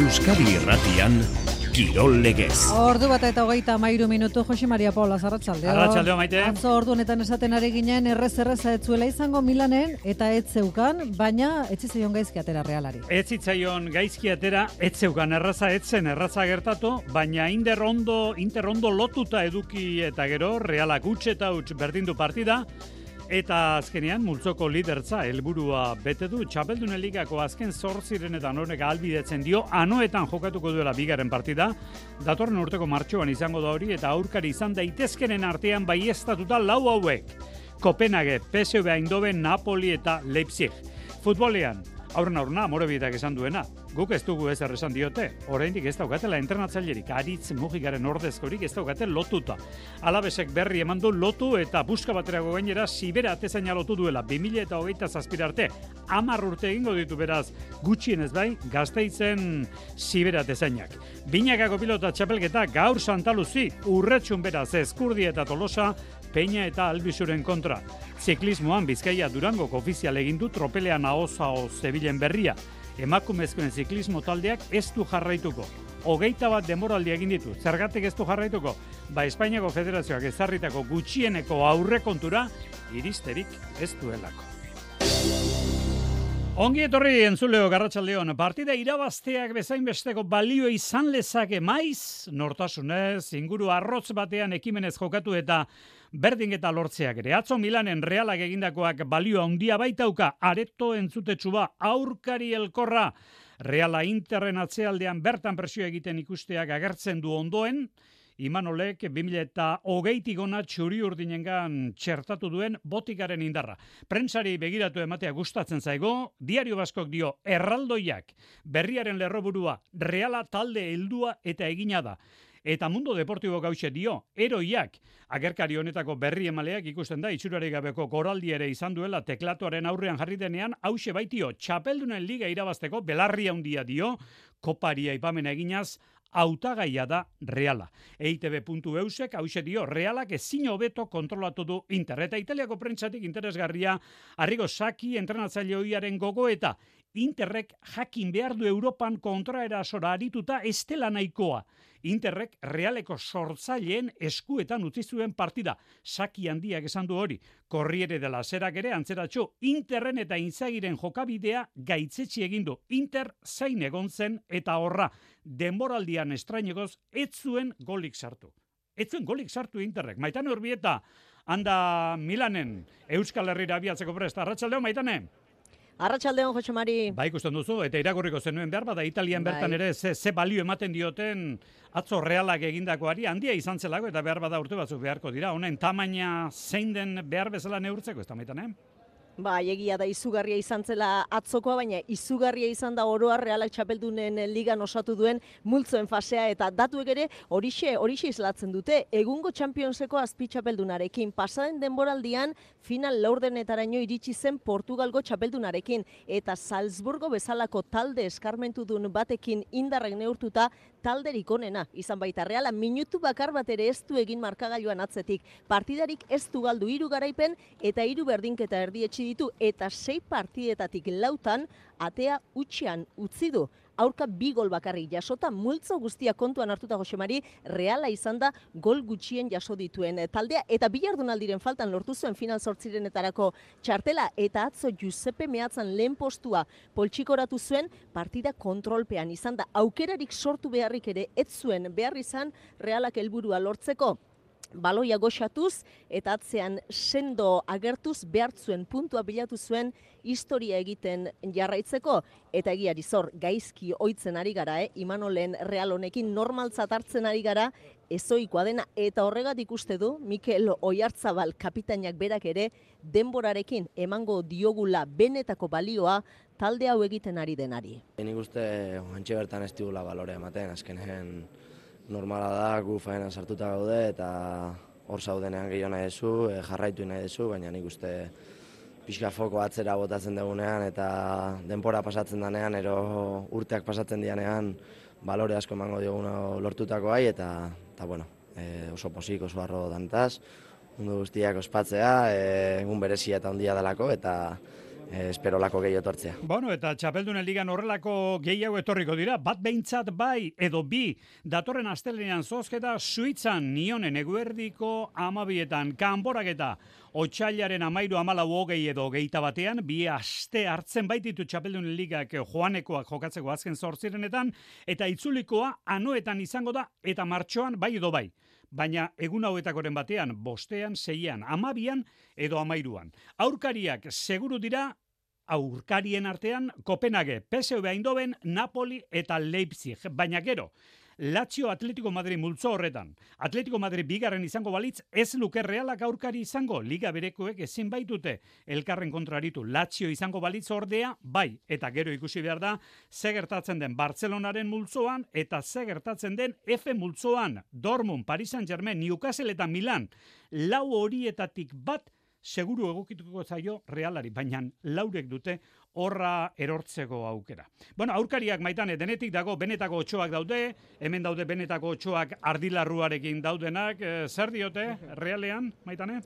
Euskadi Irratian Kirol Legez. Ordu bat eta hogeita mairu minutu Jose Maria Paula Zarratxaldeo. Arratxaldeo, maite. Atzo ordu honetan esaten ari ginen errez erreza etzuela izango Milanen eta ez zeukan, baina etzitzaion gaizki atera realari. Ez zitzaion gaizki atera, ez zeukan erraza etzen erraza gertatu, baina Inter ondo, Inter ondo lotuta eduki eta gero, realak utxe eta utx berdindu partida, Eta azkenean multzoko lidertza helburua bete du Txapeldunen ligako azken zortzirenetan honek albidetzen dio anoetan jokatuko duela bigaren partida. Datorren urteko martxoan izango da hori eta aurkari izan daitezkenen artean baiestatuta lau hauek. Kopenhague, PSV Eindhoven, Napoli eta Leipzig. Futbolean, aurren aurna, morebietak esan duena. Guk ez dugu ez erresan diote, oraindik ez daukatela internatzailerik, aritz mugikaren ordezkorik ez daukate lotuta. Alabesek berri eman du lotu eta buska baterago gainera sibera atezaina lotu duela, 2000 eta hogeita zazpirarte, amar urte egingo ditu beraz, gutxien ez bai, gazteitzen sibera atezainak. Binakako pilota txapelketa gaur santaluzi, urretxun beraz, eskurdi eta tolosa, Peña eta Albizuren kontra. Ziklismoan Bizkaia Durango ofizial egin du tropelean ahozao zebilen berria. Emakumezkoen ziklismo taldeak ez du jarraituko. Hogeita bat demoraldi egin ditu. Zergatik ez du jarraituko? Ba Espainiako Federazioak ezarritako gutxieneko aurrekontura iristerik ez duelako. Ongi etorri entzuleo garratxaldeon, partida irabazteak bezain besteko balio izan lezake maiz, nortasunez, inguru arrotz batean ekimenez jokatu eta berdin eta lortzeak ere. Atzo Milanen realak egindakoak balio handia baitauka, areto entzutetsu ba, aurkari elkorra, reala interren atzealdean bertan presio egiten ikusteak agertzen du ondoen, Imanolek 2000 eta hogeitik ona txuri urdinengan txertatu duen botikaren indarra. Prentsari begiratu ematea gustatzen zaigo, diario baskok dio erraldoiak, berriaren lerroburua, reala talde heldua eta egina da. Eta mundo deportibo gauxe dio, eroiak, agerkari honetako berri emaleak ikusten da, itxurari gabeko koraldi ere izan duela teklatuaren aurrean jarri denean, hause baitio, txapeldunen liga irabazteko, belarri handia dio, koparia ipamena eginaz, hautagaia da reala. EITB.eusek hause dio realak ezin hobeto kontrolatu du Inter. Eta italiako prentsatik interesgarria arrigo saki entrenatzaile hoiaren gogo eta Interrek jakin behar du Europan kontraerasora arituta estela nahikoa. Interrek realeko sortzaileen eskuetan utzi zuen partida. Saki handiak esan du hori. Korriere dela zerak ere antzeratxo Interren eta Inzagiren jokabidea gaitzetsi egin. Inter zain egon zen eta horra denboraldian estrainegoz ez zuen golik sartu. Ez zuen golik sartu Interrek. Maitan horbieta handa Milanen Euskal Herriera abiatzeko presta. Arratxaldeo, maitane? Arratxaldeon, Jose Mari. Ba, ikusten duzu, eta irakurriko zenuen behar, bada Italian bai. bertan ere ze, ze balio ematen dioten atzo realak egindakoari, handia izan zelako, eta behar bada urte batzuk beharko dira. Honen tamaina zein den behar bezala neurtzeko, ez da maitan, eh? Ba, egia da izugarria izan zela atzokoa, baina izugarria izan da oroa realak txapeldunen ligan osatu duen multzoen fasea eta datuek ere horixe horixe islatzen dute. Egungo Championseko azpi txapeldunarekin pasaden denboraldian final laurdenetaraino iritsi zen Portugalgo txapeldunarekin eta Salzburgo bezalako talde eskarmentu duen batekin indarrek neurtuta talderik onena izan baita reala minutu bakar bat ere ez du egin markagailuan atzetik. Partidarik ez du galdu hiru garaipen eta hiru berdinketa erdietsi ditu eta sei partidetatik lautan atea utxean utzi du. Aurka bi gol bakarrik jasota, multzo guztia kontuan hartuta Josemari, reala izan da gol gutxien jaso dituen taldea. Eta bilardunaldiren faltan lortu zuen final sortzirenetarako txartela eta atzo Giuseppe mehatzan lehen postua poltsikoratu zuen partida kontrolpean izan da. Aukerarik sortu beharrik ere ez zuen behar izan realak helburua lortzeko baloia goxatuz eta atzean sendo agertuz behartzuen puntua bilatu zuen historia egiten jarraitzeko eta egiari zor gaizki ohitzen ari gara, eh? Imanolen real honekin normaltzat hartzen ari gara ezoikoa dena eta horregatik uste du Mikel Oiartzabal kapitainak berak ere denborarekin emango diogula benetako balioa talde hau egiten ari denari. Nik uste antxe bertan ez digula balore ematen, azkenen normala da, gu faena sartuta gaude eta hor zaudenean gehiago nahi duzu, e, jarraitu nahi duzu, baina nik uste pixka foko atzera botatzen dugunean eta denpora pasatzen danean, ero urteak pasatzen dianean, balore asko emango dioguna lortutako bai, eta, eta bueno, e, oso posik, oso arro dantaz, mundu guztiak ospatzea, e, egun berezia eta ondia dalako, eta espero lako gehi etortzea. Bueno, eta txapeldunen ligan horrelako gehiago etorriko dira, bat behintzat bai edo bi, datorren astelenean zozketa suitzan nionen eguerdiko amabietan, kanboraketa, otxailaren amairu amala hogei edo geita batean, bi aste hartzen baititu txapeldunen ligak joanekoak jokatzeko azken zortzirenetan, eta itzulikoa anoetan izango da, eta martxoan bai edo bai baina egun hauetakoren batean, bostean, seian, amabian edo amairuan. Aurkariak seguru dira, aurkarien artean, Kopenhague, PSV Eindhoven, Napoli eta Leipzig. Baina gero, Lazio Atletico Madrid multzo horretan. Atletico Madrid bigarren izango balitz, ez luke realak aurkari izango, liga berekoek ezin baitute elkarren kontraritu. Lazio izango balitz ordea, bai, eta gero ikusi behar da, ze gertatzen den Barcelonaren multzoan, eta ze gertatzen den F multzoan, Dortmund, Paris Saint-Germain, Newcastle eta Milan, lau horietatik bat, seguru egokituko zaio realari, baina laurek dute horra erortzeko aukera. Bueno, aurkariak maitane denetik dago benetako otxoak daude, hemen daude benetako otxoak ardilarruarekin daudenak, e, zer diote realean maitane?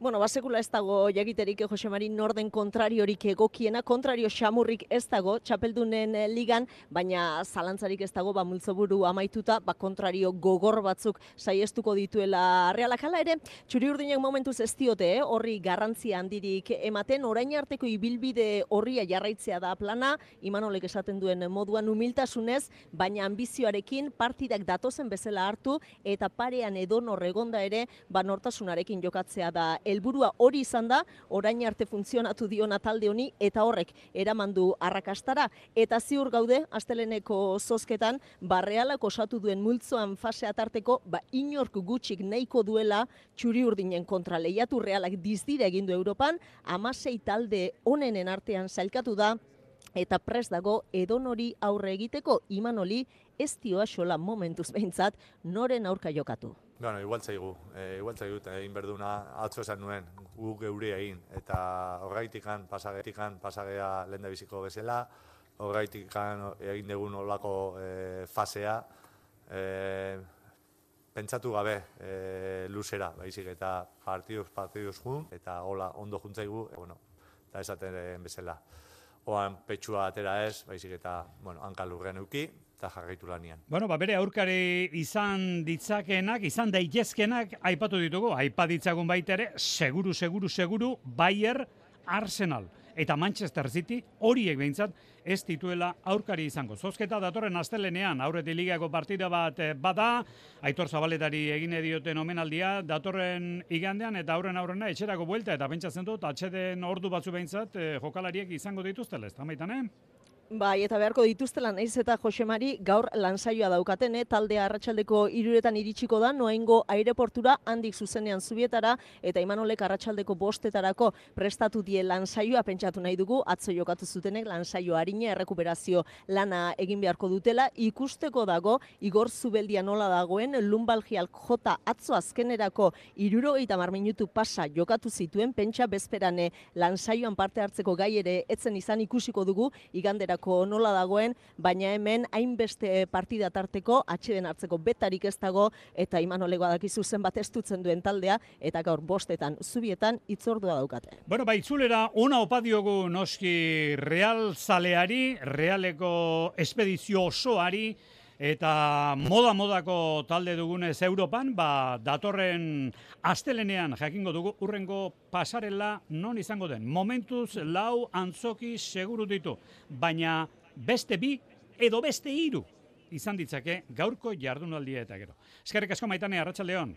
Bueno, basekula ez dago jagiterik eh, Jose Mari Norden kontrariorik egokiena, kontrario xamurrik ez dago txapeldunen eh, ligan, baina zalantzarik ez dago ba multzoburu amaituta, ba kontrario gogor batzuk saiestuko dituela realak hala ere, txuri urdinak momentuz ez diote, eh? horri garrantzia handirik ematen, orain arteko ibilbide horria jarraitzea da plana, imanolek esaten duen moduan humiltasunez, baina ambizioarekin partidak datozen bezala hartu, eta parean edo norregonda ere, ba nortasunarekin jokatzea da helburua hori izan da, orain arte funtzionatu diona talde honi eta horrek eramandu arrakastara. Eta ziur gaude asteleneko zozketan barrealak osatu duen multzoan fase atarteko ba inork gutxik nahiko duela txuri urdinen kontra. Lehiatu realak egin du Europan, amasei talde onenen artean zailkatu da eta pres dago edonori aurre egiteko. Imanoli ez dioa xola momentuz behintzat noren aurka jokatu. Bueno, igual zaigu, e, igual zaigu, egin berduna atzo esan nuen, gu geuri egin, eta horreitikan pasagetikan pasagea lehen biziko bezala, horreitikan egin dugun olako e, fasea, e, pentsatu gabe e, luzera, baizik, eta partiduz, partiduz jun, eta hola ondo juntzaigu, e, bueno, eta esaten bezala. Oan petxua atera ez, baizik, eta, bueno, hankalurren euki, eta jarraitu lanian. Bueno, ba, bere aurkari izan ditzakenak, izan daitezkenak aipatu ditugu, aipa ditzagun baita ere, seguru, seguru, seguru, Bayer, Arsenal eta Manchester City horiek behintzat ez dituela aurkari izango. Zozketa datorren astelenean, aurreti ligako partida bat eh, bada, Aitor Zabaletari egin dioten omenaldia, datorren igandean eta aurren aurrena etxerako buelta eta pentsatzen dut, atxeden ordu batzu behintzat eh, jokalariek izango dituztela, ez da eh? Bai, eta beharko dituztela naiz eta Josemari gaur lansaioa daukaten, eh? taldea arratsaldeko iruretan iritsiko da, noaingo aireportura handik zuzenean zubietara, eta imanolek arratsaldeko bostetarako prestatu die lansaioa pentsatu nahi dugu, atzo jokatu zutenek lansaio harina errekuperazio lana egin beharko dutela, ikusteko dago, igor zubeldia nola dagoen, lumbalgial jota atzo azkenerako iruro eta minutu pasa jokatu zituen, pentsa bezperane lansaioan parte hartzeko gai ere etzen izan ikusiko dugu, igandera nola dagoen, baina hemen hainbeste partida tarteko atxeden hartzeko betarik ez dago eta Imanolegoa dakizu zenbat estutzen duen taldea eta gaur bostetan zubietan itzordua daukate. Bueno, bai, itzulera ona opa diogu noski real zaleari, realeko espedizio osoari, Eta moda-modako talde dugunez Europan, ba, datorren astelenean jakingo dugu urrengo pasarela non izango den. Momentuz lau antzoki seguru ditu, baina beste bi edo beste hiru izan ditzake gaurko jardunaldia eta gero. Eskerrik asko maitane, Arratxaldeon.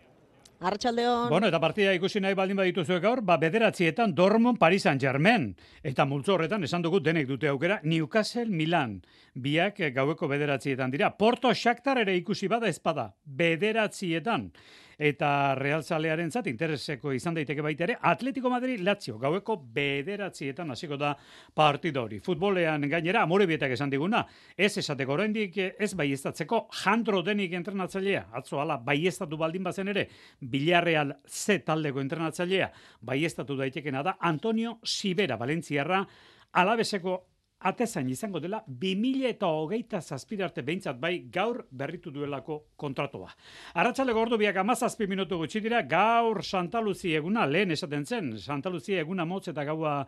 Arratxaldeon. Bueno, eta partida ikusi nahi baldin baditu zuek gaur, ba, bederatzietan Dortmund Paris Saint-Germain. Eta multzo horretan, esan dugu denek dute aukera, Newcastle Milan. Biak gaueko bederatzietan dira. Porto Shakhtar ere ikusi bada ezpada. Bederatzietan eta Real Zalearen zat intereseko izan daiteke baita ere Atletico Madrid Lazio gaueko bederatzietan hasiko da partida hori. Futbolean gainera amore bietak esan diguna, ez esateko oraindik ez baiestatzeko Jandro Denik entrenatzailea, atzo hala baiestatu baldin bazen ere Villarreal Z taldeko entrenatzailea baiestatu daitekena da Antonio Sibera Valentziarra alabeseko atezain izango dela 2000 eta hogeita zazpirarte behintzat bai gaur berritu duelako kontratoa. Arratxale gordo biak amazazpi minutu gutxi dira gaur Santa Luzi eguna lehen esaten zen Santa Luzi eguna motz eta gaua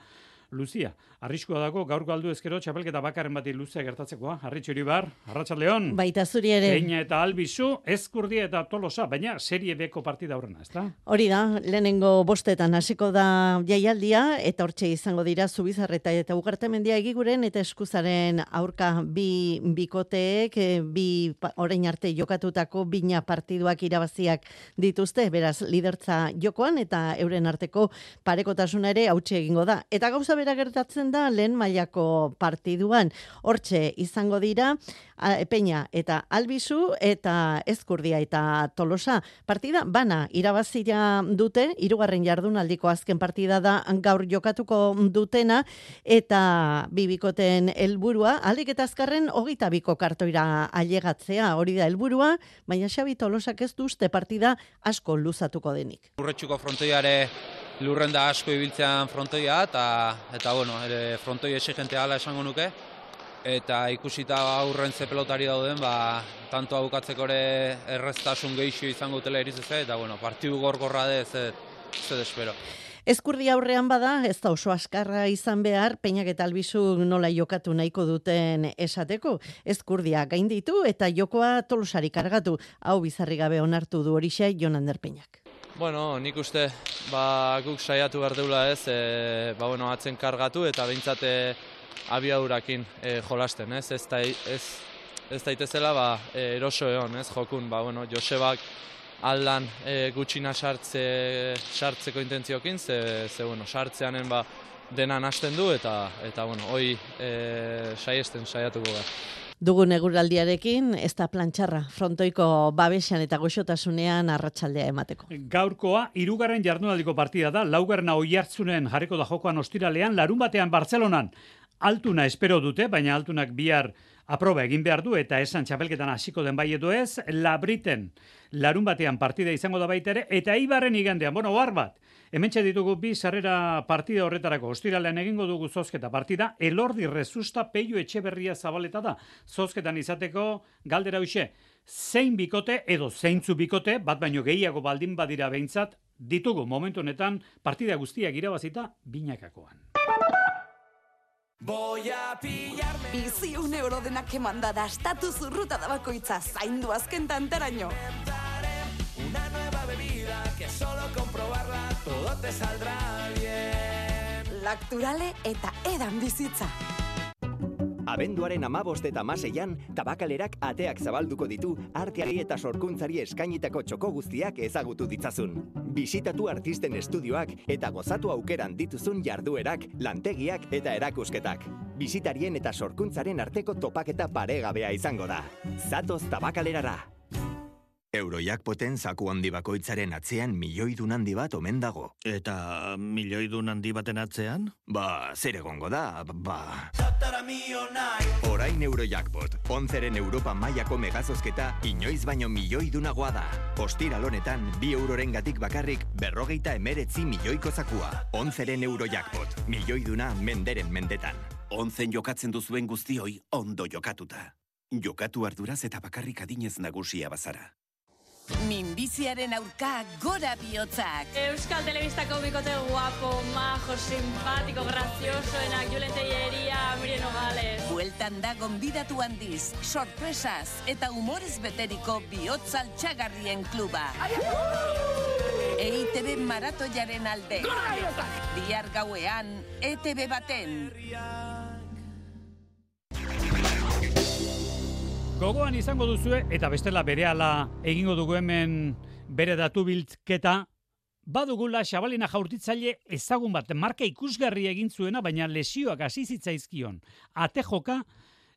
Luzia. Arriskua dago gaurko aldu ezkero txapelketa bakarren bati luzea gertatzekoa. Arritxo Iribar, Arratsaldeon. Baita zuri ere. Peña eta Albizu, Ezkurdia eta Tolosa, baina serie beko partida aurrena, ezta? Hori da, lehenengo bostetan hasiko da jaialdia, eta hortxe izango dira Zubizarreta eta Ugartemendia egiguren, eta eskuzaren aurka bi bikoteek, eh, bi orain arte jokatutako bina partiduak irabaziak dituzte, beraz, lidertza jokoan, eta euren arteko parekotasuna ere hautsi egingo da. Eta gauza bera gertatzen da lehen mailako partiduan. Hortxe izango dira Peña eta Albizu eta Ezkurdia eta Tolosa. Partida bana irabazia dute, hirugarren jardunaldiko azken partida da gaur jokatuko dutena eta bibikoten helburua alik eta azkarren hogeita biko kartoira ailegatzea, hori da helburua, baina Xabi Tolosak ez du uste partida asko luzatuko denik. Lurretxuko frontoiare lurren da asko ibiltzean frontoia eta eta bueno, ere frontoi exigentea ala esango nuke eta ikusita aurren ze pelotari dauden, ba, tanto bukatzeko ere erreztasun gehixo izango dutela iriz ez, eta bueno, partidu gorgorra de ez, ez espero. Ezkurdi aurrean bada, ez da oso askarra izan behar, peinak eta albizu nola jokatu nahiko duten esateko. Ezkurdia gainditu eta jokoa tolosari kargatu. Hau bizarri gabe onartu du horixe Jonander Peñak. Bueno, nik uste ba, guk saiatu behar deula ez, e, ba, bueno, atzen kargatu eta behintzat e, abiadurakin e, jolasten, ez? Ez, da, ez, ez daitezela ba, e, eroso egon, ez, jokun, ba, bueno, Josebak aldan e, gutxina sartze, sartzeko intentziokin, ze, ze bueno, sartzeanen ba, denan hasten du eta, eta bueno, hoi e, saiesten saiatuko gara. Dugun eguraldiarekin, ez da plantxarra, frontoiko babesan eta goxotasunean arratsaldea emateko. Gaurkoa, irugarren jardunaldiko partida da, laugarrena oi hartzunen jarriko da jokoan ostiralean, larun batean Bartzelonan. Altuna espero dute, baina altunak bihar aproba egin behar du eta esan txapelketan hasiko den bai edo ez, labriten larun batean partida izango da baita ere, eta ibarren igandean, bueno, ohar bat, hemen ditugu bi sarrera partida horretarako, ostiralean egingo dugu zozketa partida, elordi rezusta peio etxeberria zabaleta da, zozketan izateko galdera hoxe, zein bikote edo zeintzu bikote, bat baino gehiago baldin badira behintzat, ditugu momentu honetan partida guztiak irabazita binakakoan. Biziun euro denak emanda da estatu zurruta da bakoitza zaindu azken tantaraino. Lacturale eta edan bizitza. Abenduaren amabost eta maseian, tabakalerak ateak zabalduko ditu arteari eta sorkuntzari eskainitako txoko guztiak ezagutu ditzazun. Bisitatu artisten estudioak eta gozatu aukeran dituzun jarduerak, lantegiak eta erakusketak. Bisitarien eta sorkuntzaren arteko topaketa paregabea izango da. Zatoz tabakalerara! Eurojackpoten zaku handi bakoitzaren atzean milioidun handi bat omen dago. Eta milioidun handi baten atzean? Ba, zer egongo da, ba... Orain Eurojackpot, onzeren Europa mailako megazozketa inoiz baino milioidunagoa da. Ostiral honetan, bi euroren gatik bakarrik berrogeita emeretzi milioiko zakua. Onzeren Eurojackpot, milioiduna menderen mendetan. Onzen jokatzen duzuen guztioi ondo jokatuta. Jokatu arduraz eta bakarrik adinez nagusia bazara. Minbiziaren aurka gora bihotzak. Euskal Telebistako bikote guapo, majo, simpático, graziosoenak, Julen Telleria, Miriam Nogales. Bueltan da gonbidatu handiz, sorpresaz eta humorez beteriko bihotzal txagarrien kluba. EITB maratoiaren alde. Bihar gauean, ETB baten. Gogoan izango duzue, eta bestela berehala egingo dugu hemen bere datu biltzketa, badugula xabalina jaurtitzaile ezagun bat, marka ikusgarri egin zuena, baina lesioak hasi zitzaizkion. Ate joka,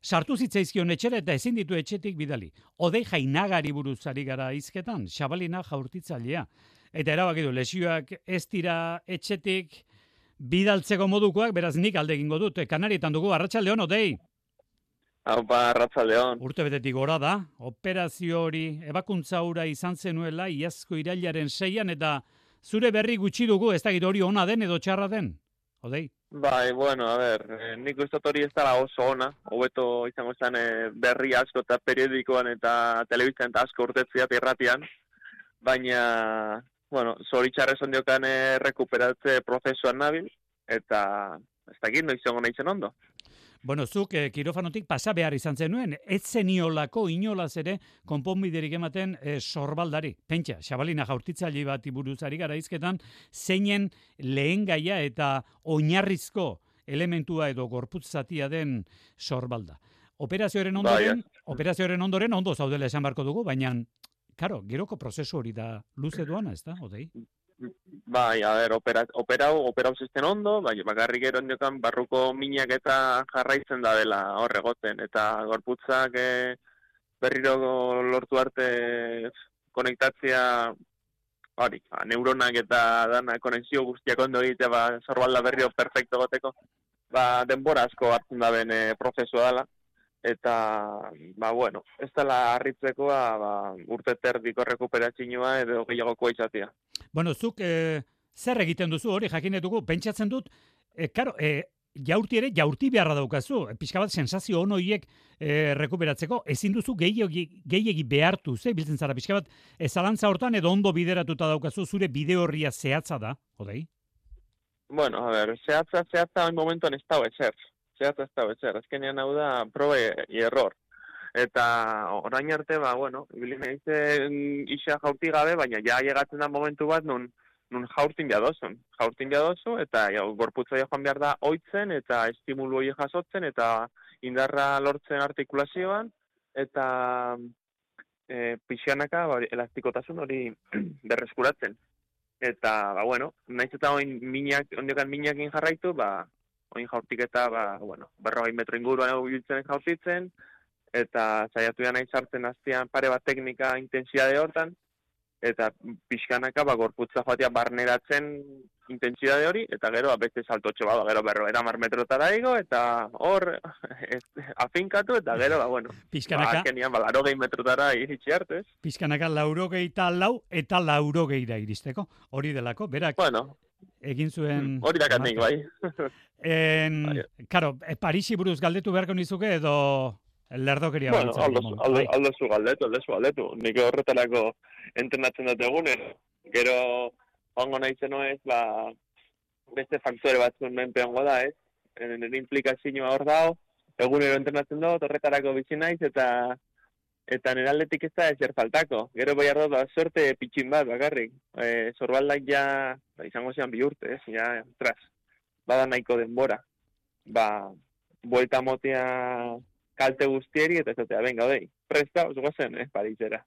sartu zitzaizkion etxera eta ezin ditu etxetik bidali. Odei jainagari buruz ari gara izketan, xabalina jaurtitzailea. Eta erabaki du, lesioak ez dira etxetik bidaltzeko modukoak, beraz nik alde egingo dut. Kanarietan dugu, arratsaldeon odei. Haupa, arratzaldeon. Urte betetik gora da, operazio hori ebakuntza hura izan zenuela iazko irailaren seian eta zure berri gutxi dugu ez dakit hori ona den edo txarra den, odei? Bai, bueno, a ber, eh, nik uste hori ez dara oso ona, hobeto izango zen eh, berri asko eta periodikoan eta telebizten eta asko urtetzia irratian, baina, bueno, zoritxarrez ondiokan eh, rekuperatze prozesuan nabil, eta ez dakit noiz egon nahi ondo. Bueno, zuk eh, kirofanotik pasa behar izan zenuen, ez zeniolako inolaz ere konponbiderik ematen eh, sorbaldari. Pentsa, xabalina jaurtitzaile bat iburuzari gara izketan, zeinen lehen gaia eta oinarrizko elementua edo gorputz zatia den sorbalda. Operazioaren Bai, ondoren, operazioaren ondoren ondo zaudela esan barko dugu, baina, karo, geroko prozesu hori da luze duana, ez da, odei? Bai, a ber, opera, operau, operau zisten ondo, bai, bakarrik gero ondokan barruko minak eta jarraitzen da dela horregoten, eta gorputzak e, berriro lortu arte konektatzea, hori, ba, neuronak eta dana konexio guztiak ondo egitea, ba, zorbalda berriro perfecto goteko, ba, denbora asko hartzen da ben prozesua dela, eta, ba, bueno, ez dela harritzekoa, ba, urte terdiko rekuperatxinua edo gehiagokoa izatea. Bueno, zuk e, zer egiten duzu hori jakin dugu pentsatzen dut e, karo, e, jaurti ere jaurti beharra daukazu. Pixka bat sensazio on hoiek e, rekuperatzeko ezin duzu gehiegi gehiegi behartu, ze biltzen zara pixka bat e, zalantza hortan edo ondo bideratuta daukazu zure bide horria zehatza da, odei? Bueno, a ver, zehatza, zehatza hain momentuan ez dago ezer. Zehatza ez dago ezer. Azkenean hau da probe i error. Eta orain arte, ba, bueno, ibili naizen isa jaurti gabe, baina ja llegatzen da momentu bat nun, nun jaurtin jadozun. Jaurtin jadozu, eta ja, gorputza joan behar da oitzen, eta estimulu hori jasotzen, eta indarra lortzen artikulazioan, eta e, pixanaka ba, elastikotasun hori berreskuratzen. Eta, ba, bueno, naiz eta oin minak, ondokan minakin jarraitu, ba, oin jaurtik eta, ba, bueno, berroi metro inguruan biltzen jaurtitzen, eta saiatu da nahi sartzen aztean pare bat teknika intensitate hortan, eta pixkanaka ba, gorputza joatea barneratzen intensitate hori, eta gero ba, beste saltotxo ba, gero berro eramar metrotara igo, eta hor afinkatu, eta gero, ba, bueno, Pixkanaka, ba, kenian, ba, laro gehi metrotara iritsi arte, ez? pixkanaka lauro gehieta lau eta lauro gehira iristeko. Hori delako, berak Bueno, egin zuen... hori dakatik, bai. En, Bai. karo, e, Parisi buruz galdetu beharko nizuke edo lerdokeria Bueno, beltza aldo, Bai. aldo galdetu, aldo zu galdetu. Nik horretarako entrenatzen dut egunen. Gero, ongo nahi ez, ba, beste faktore batzun menpeango da, ez? Nire implikazioa hor dago, egunero entrenatzen dut, horretarako bizi naiz, eta eta nire aldetik ez da ezer faltako. Gero bai ardo, ba, suerte pitxin bat, bakarrik. E, zorbaldak ja, ba, izango zean bi urte, ez? Ja, ostras, bada nahiko denbora. Ba, buelta motea kalte guztieri, eta ez dut, venga, odei, presta, oso zen, eh, Parisera.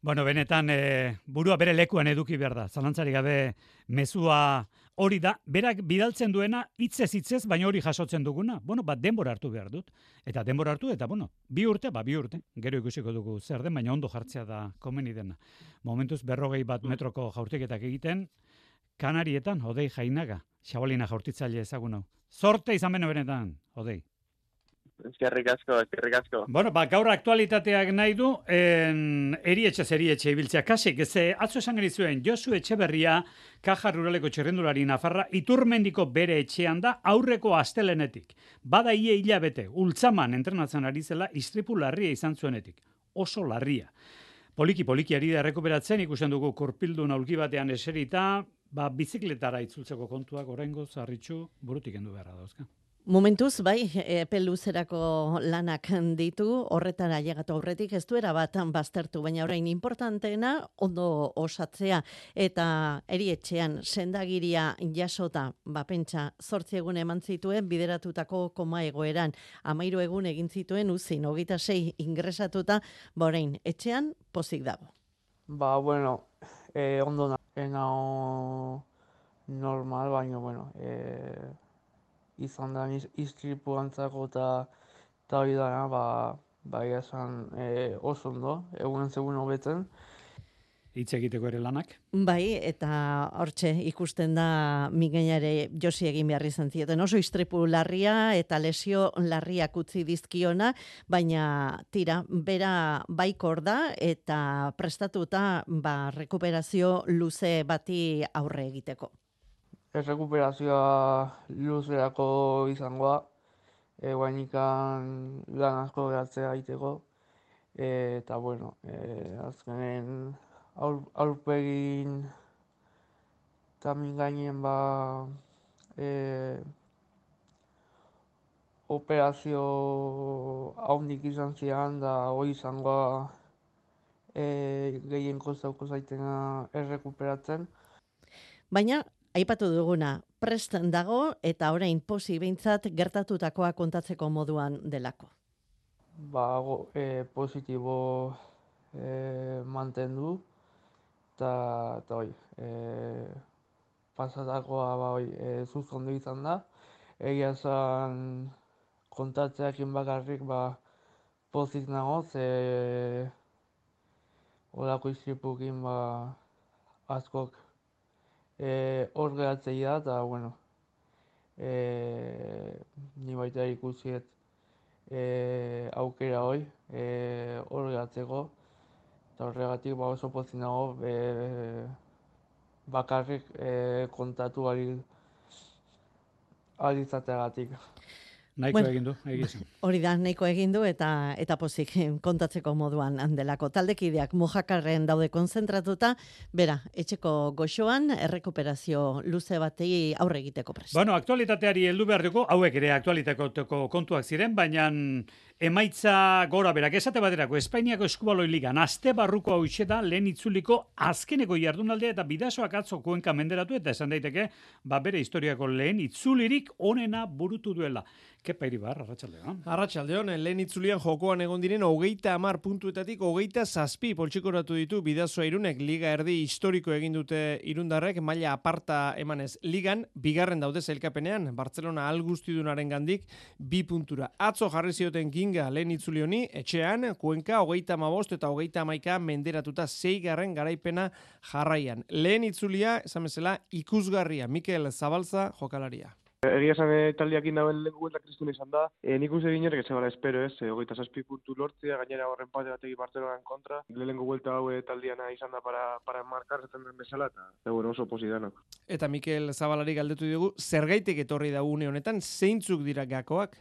Bueno, benetan, e, burua bere lekuan eduki behar da. Zalantzari gabe mezua hori da. Berak bidaltzen duena hitzez hitzez, baina hori jasotzen duguna. Bueno, bat denbora hartu behar dut. Eta denbora hartu, eta bueno, bi urte, ba, bi urte. Gero ikusiko dugu zer den, baina ondo jartzea da komeni dena. Momentuz berrogei bat metroko jaurtiketak egiten, Kanarietan, odei jainaga, xabalina jaurtitzaile ezagun hau. Zorte izan bene benetan, odei. Eskerrik asko, eskerrik asko. Bueno, ba, gaur aktualitateak nahi du, en, erietxe zerietxe ibiltzea kasik, ez atzo esan genizuen, Josu Etxeberria, Kaja Ruraleko txerrendulari Nafarra, iturmendiko bere etxean da aurreko astelenetik. Bada ie hilabete, ultzaman entrenatzen ari zela, istripu larria izan zuenetik. Oso larria. Poliki poliki ari da rekuperatzen ikusten dugu korpildu naulki batean eserita, ba, bizikletara itzultzeko kontuak oraingo zarritxu burutik endu beharra dauzka. Momentuz, bai, epe luzerako lanak ditu, horretara llegatu aurretik ez duera bat baztertu, baina orain importanteena ondo osatzea eta erietxean sendagiria jasota, ba pentsa, zortzi egun eman zituen bideratutako koma egoeran, amairu egun egin zituen uzin, hogita sei ingresatuta, ba orain, etxean pozik dago. Ba, bueno, eh, ondo na, enao normal, baina, bueno, eh, izan da iz- istripu antzako eta hori dana, ba, ba, esan eh, oso ondo, egunen zegoen hobetzen. Hitz egiteko ere lanak. Bai, eta hortxe ikusten da migainare josi egin behar izan zioten. Oso istripu larria eta lesio larriak utzi dizkiona, baina tira, bera baikor da eta prestatuta ba, rekuperazio luze bati aurre egiteko. Errekuperazioa luzerako izangoa, e, guainikan lan asko geratzea egiteko, e, eta bueno, e, azkenen aur, aurpegin eta min gainen ba, e, operazio haundik izan zian, da hori izangoa e, gehien kostauko zaitena errekuperatzen. Baina, aipatu duguna, prest dago eta orain posi behintzat gertatutakoa kontatzeko moduan delako. Ba, go, e, positibo e, mantendu, eta, eta hoi, e, pasatakoa ba, hoi, e, zuzkondu izan da. Egia zan kontatzeakin bakarrik ba, pozik nago, ze Olako iztripukin ba, askok e, hor gehatzei da, eta, bueno, e, ni baita ikusiet e, aukera hoi e, hor gehatzeko, eta horregatik ba, oso pozin nago e, bakarrik e, kontatu ari alizateagatik. Naiko bueno, egin du, egizan. Hori da, nahiko egin du eta eta pozik kontatzeko moduan handelako. Taldekideak mojakarren daude konzentratuta, bera, etxeko goxoan, errekuperazio luze batei aurre egiteko prest. Bueno, aktualitateari heldu behar dugu, hauek ere aktualitateko kontuak ziren, baina emaitza gora berak esate baterako Espainiako eskubaloi ligan aste barruko hau da lehen itzuliko azkeneko jardunaldea eta bidasoak atzo kuenka menderatu eta esan daiteke ba bere historiako lehen itzulirik onena burutu duela. Kepa iribar, arratsaldeon. Arratsaldeon, lehen itzulian jokoan egon diren hogeita amar puntuetatik hogeita zazpi poltsikoratu ditu bidazoa irunek liga erdi historiko egin dute irundarrek maila aparta emanez ligan, bigarren daude zailkapenean, Barcelona algustidunaren gandik bi puntura. Atzo jarri zioten Kinga lehen itzuli honi, etxean, kuenka, hogeita mabost eta hogeita maika menderatuta zeigarren garaipena jarraian. Lehen itzulia, esan bezala, ikusgarria, Mikel Zabalza jokalaria. Egia esan e, taldiak indauen lehen guelta kristun izan da. E, nik uste ez espero ez, e, hogeita zazpi puntu lortzea, gainera horren pate bategi Barcelonaren kontra. Lehen guelta hau e, taldiana izan da para, para markar zaten den bezala, eta e, bueno, oso posidanak. Eta Mikel Zabalari galdetu dugu, zergaitik etorri da une honetan, zeintzuk dira gakoak?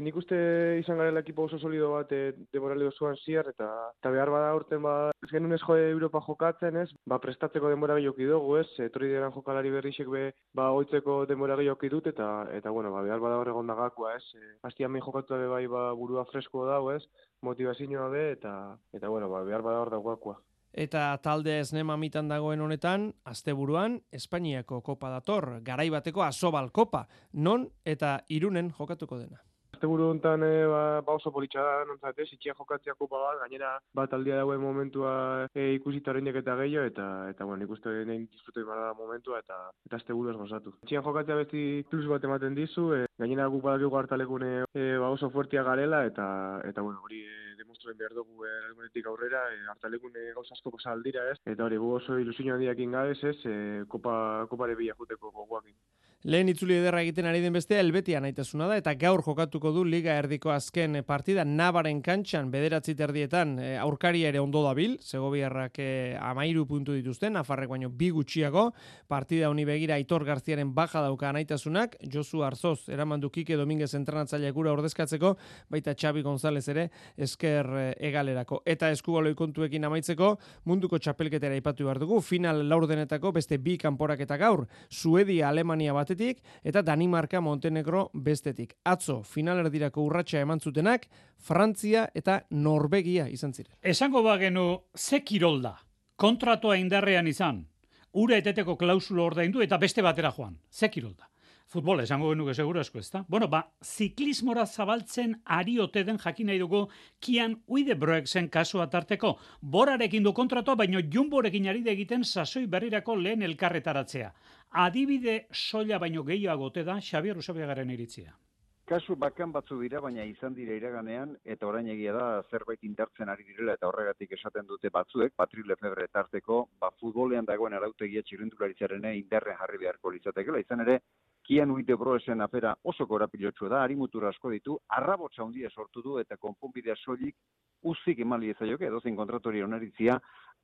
Nik uste izan garela ekipo oso solido bat e, demorali osoan ziar, eta, eta behar bada urten ba, ez genuen ez joe Europa jokatzen, ez? Ba, prestatzeko demora gehioki dugu, ez? Etorri diren jokalari berrixek be, ba, oitzeko demora gehioki dut, eta, eta bueno, ba, behar bada horregon da gakua, ez? E, Azti hamen jokatu bai, ba, burua fresko dago, ez? Motivazioa be, eta, eta bueno, ba, behar bada hor da gakua. Eta talde esnema mitan dagoen honetan, asteburuan Espainiako kopa dator, garaibateko asobal kopa, non eta irunen jokatuko dena asteburu hontan e, ba, ba oso politxa da, nontzat, ez, itxia jokatzea kopa bat, gainera bat aldia dauen momentua e, ikusita horreinek eta gehiago, eta, eta bueno, ikuste nahi disfrutu da momentua, eta eta asteburu ez gozatu. Itxia jokatzea besti plus bat ematen dizu, e, gainera guk badakigu hartalekune e, ba oso fuertia garela, eta, eta bueno, hori e, demostruen behar dugu e, aurrera, e, hartalekune gauz asko aldira, ez, eta hori gu oso ilusio handiak ingabez, ez, e, kopa, kopare bila juteko goguakin. Lehen itzuli ederra egiten ari den bestea elbetia naitasuna da eta gaur jokatuko du Liga Erdiko azken partida. Nabaren kantxan bederatzi terdietan e, aurkari ere ondo dabil, Segobiarrak e, amairu puntu dituzten, Nafarrek baino bi gutxiago, partida honi begira Aitor Garziaren baja dauka naitasunak, Josu Arzoz, eraman du Kike Dominguez entranatzaile gura ordezkatzeko, baita Xabi González ere esker egalerako. Eta eskubaloi kontuekin amaitzeko, munduko txapelketera ipatu behar dugu, final laurdenetako beste bi kanporak eta gaur, Suedia Alemania bat batetik eta Danimarka Montenegro bestetik. Atzo finalerdirako urratsa eman zutenak Frantzia eta Norvegia izan ziren. Esango bagenu ze kirolda kontratoa indarrean izan. Ura eteteko klausulo ordaindu eta beste batera joan. Ze kirolda. Futbol, esango genuke seguro esko, ezta? Bueno, ba, ziklismora zabaltzen ari ote den jakin nahi dugu kian uide zen kasua tarteko. Borarekin du kontratoa, baino jumborekin ari egiten sasoi berrirako lehen elkarretaratzea. Adibide soila baino gehiago ote da Xabier Usabiagaren iritzia. Kasu bakan batzu dira, baina izan dira iraganean, eta orain egia da zerbait indartzen ari direla, eta horregatik esaten dute batzuek, Patri Lefebre tarteko, ba, futbolean dagoen arautegia txirrendularitzaren indarren jarri beharko litzatekela. Izan ere, Kian uite broesen afera oso korapilotxu da, harimutura asko ditu, arrabotsa handia sortu du eta konponbidea soilik uzik emali ezaioke, edozein kontratori onaritzia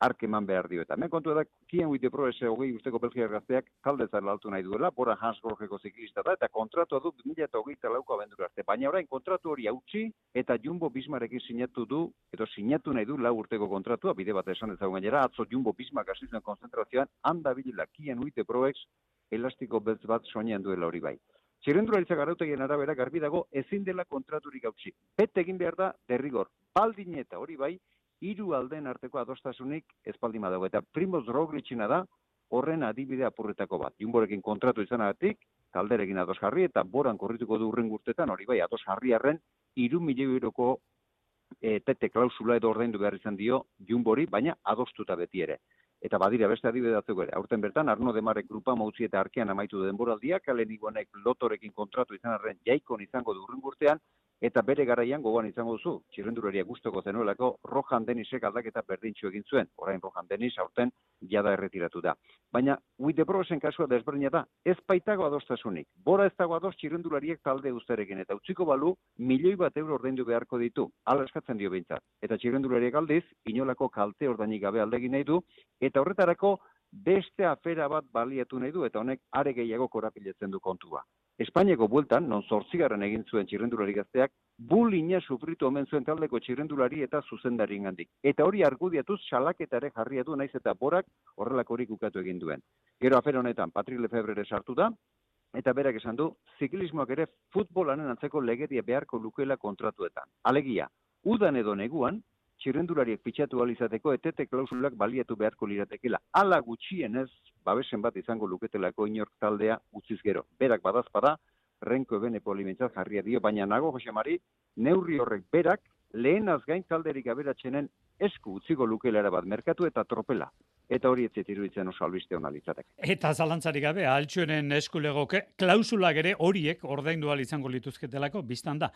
ark eman behar dio. Eta men kontu da, Kian uite broese hogei usteko belgiak gazteak talde zara altu nahi duela, bora Hans Gorgeko ziklista da, eta kontratu du 2008 lauko abendur arte. Baina orain kontratu hori hautsi eta Jumbo Bismarekin sinatu du, edo sinatu nahi du lau urteko kontratua, bide bat esan ezagun gainera, atzo Jumbo Bismak asizuen konzentrazioan, handa bilila Kian uite elastiko beltz bat soinean duela hori bai. Txirrendularitzak arautegien arabera garbi dago ezin dela kontraturik gautzi. Bete egin behar da derrigor. Baldin eta hori bai, hiru aldeen arteko adostasunik ez baldin badago. Eta Primoz Roglicina da horren adibide apurretako bat. Jumborekin kontratu izanagatik, talderekin ados jarri eta boran korrituko du urren gurtetan, hori bai, ados jarriarren, iru milioi euroko e, tete klausula edo ordaindu behar izan dio Jumbori, baina adostuta beti ere. Eta badira beste adibide batzuk ere. Aurten bertan Arno Demarek grupa mautzi eta arkean amaitu denboraldia, kalen iguanek lotorekin kontratu izan arren jaikon izango du urren gurtean, eta bere garaian gogoan izango duzu, txirrenduraria gustoko zenuelako Rojan Denisek aldaketa berdintxu egin zuen, orain Rojan Denis aurten jada erretiratu da. Baina, Uite Brosen kasua desberdina da, ez baitago adostasunik. Bora ez dago ados txirrendulariek talde usterekin, eta utziko balu, milioi bat euro ordaindu beharko ditu, ala eskatzen dio behintzat. Eta txirrendulariek aldiz, inolako kalte ordainik gabe aldegin nahi du, eta horretarako beste afera bat baliatu nahi du, eta honek are gehiago korapiletzen du kontua. Espainiako bueltan, non zortzigarren egin zuen txirrendulari gazteak, bulina sufritu omen zuen taldeko txirrendulari eta zuzendari ingandik. Eta hori argudiatuz salaketare jarria du naiz eta borak horrelako hori ukatu egin duen. Gero afer honetan, Patrik Lefebrere sartu da, eta berak esan du, ziklismoak ere futbolanen antzeko legedia beharko lukeela kontratuetan. Alegia, udan edo neguan, txirrendulariek pitxatu alizateko etete klausulak baliatu beharko liratekela. Ala gutxienez, babesen bat izango luketelako inork taldea utziz gero. Berak badazpada, renko ebene polimentzat jarria dio, baina nago Josemari, neurri horrek berak, lehenaz gain talderik aberatxenen esku utziko lukelera bat merkatu eta tropela. Eta hori ez iruditzen oso albiste hona litzateke. Eta zalantzarik gabe, altxuenen eskulegoke, klausulak ere horiek ordaindu izango lituzketelako, biztan da.